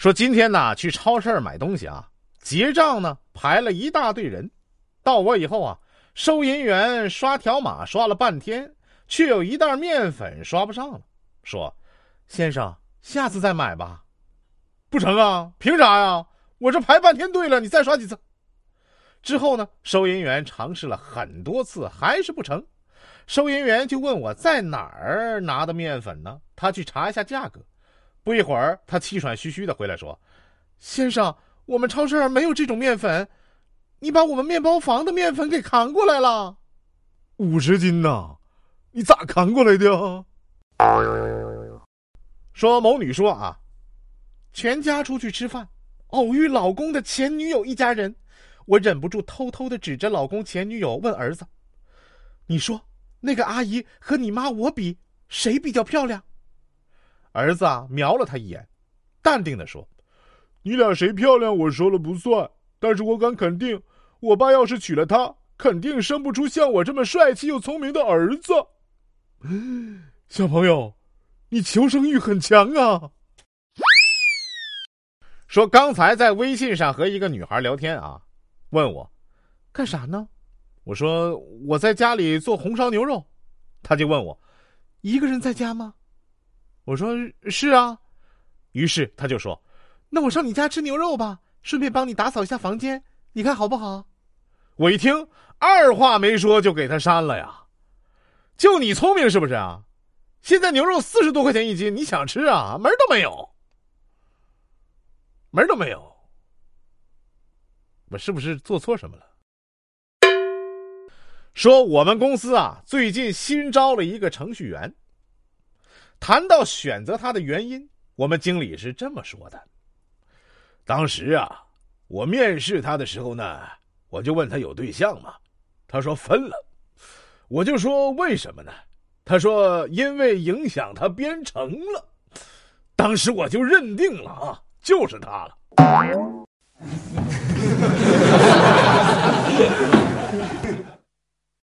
说今天呢去超市买东西啊，结账呢排了一大队人，到我以后啊，收银员刷条码刷了半天，却有一袋面粉刷不上了。说，先生，下次再买吧。不成啊？凭啥呀？我这排半天队了，你再刷几次？之后呢，收银员尝试了很多次，还是不成。收银员就问我在哪儿拿的面粉呢？他去查一下价格。不一会儿，他气喘吁吁的回来说：“先生，我们超市没有这种面粉，你把我们面包房的面粉给扛过来了，五十斤呐，你咋扛过来的？”说某女说啊，全家出去吃饭，偶遇老公的前女友一家人，我忍不住偷偷的指着老公前女友问儿子：“你说那个阿姨和你妈我比，谁比较漂亮？”儿子啊，瞄了他一眼，淡定的说：“你俩谁漂亮，我说了不算。但是我敢肯定，我爸要是娶了她，肯定生不出像我这么帅气又聪明的儿子。小朋友，你求生欲很强啊。”说刚才在微信上和一个女孩聊天啊，问我干啥呢？我说我在家里做红烧牛肉，他就问我一个人在家吗？我说是啊，于是他就说：“那我上你家吃牛肉吧，顺便帮你打扫一下房间，你看好不好？”我一听，二话没说就给他删了呀。就你聪明是不是啊？现在牛肉四十多块钱一斤，你想吃啊？门都没有，门都没有。我是不是做错什么了？说我们公司啊，最近新招了一个程序员。谈到选择他的原因，我们经理是这么说的：当时啊，我面试他的时候呢，我就问他有对象吗？他说分了。我就说为什么呢？他说因为影响他编程了。当时我就认定了啊，就是他了。